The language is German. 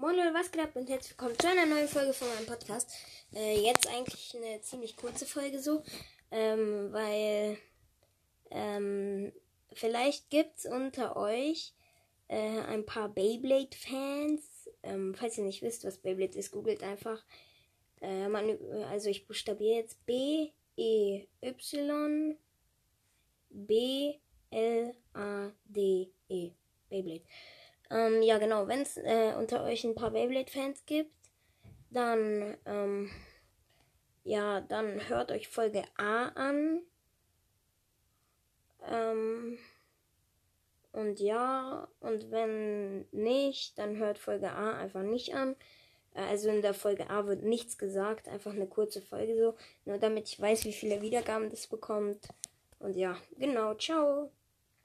Moin Leute, was geht ab und herzlich willkommen zu einer neuen Folge von meinem Podcast. Äh, jetzt eigentlich eine ziemlich kurze Folge so, ähm, weil ähm, vielleicht gibt's unter euch äh, ein paar Beyblade-Fans. Ähm, falls ihr nicht wisst, was Beyblade ist, googelt einfach. Äh, man, also ich buchstabiere jetzt B E Y B L A. Ähm, ja, genau. Wenn es äh, unter euch ein paar Beyblade-Fans gibt, dann, ähm, ja, dann hört euch Folge A an. Ähm, und ja, und wenn nicht, dann hört Folge A einfach nicht an. Äh, also in der Folge A wird nichts gesagt, einfach eine kurze Folge so, nur damit ich weiß, wie viele Wiedergaben das bekommt. Und ja, genau, ciao.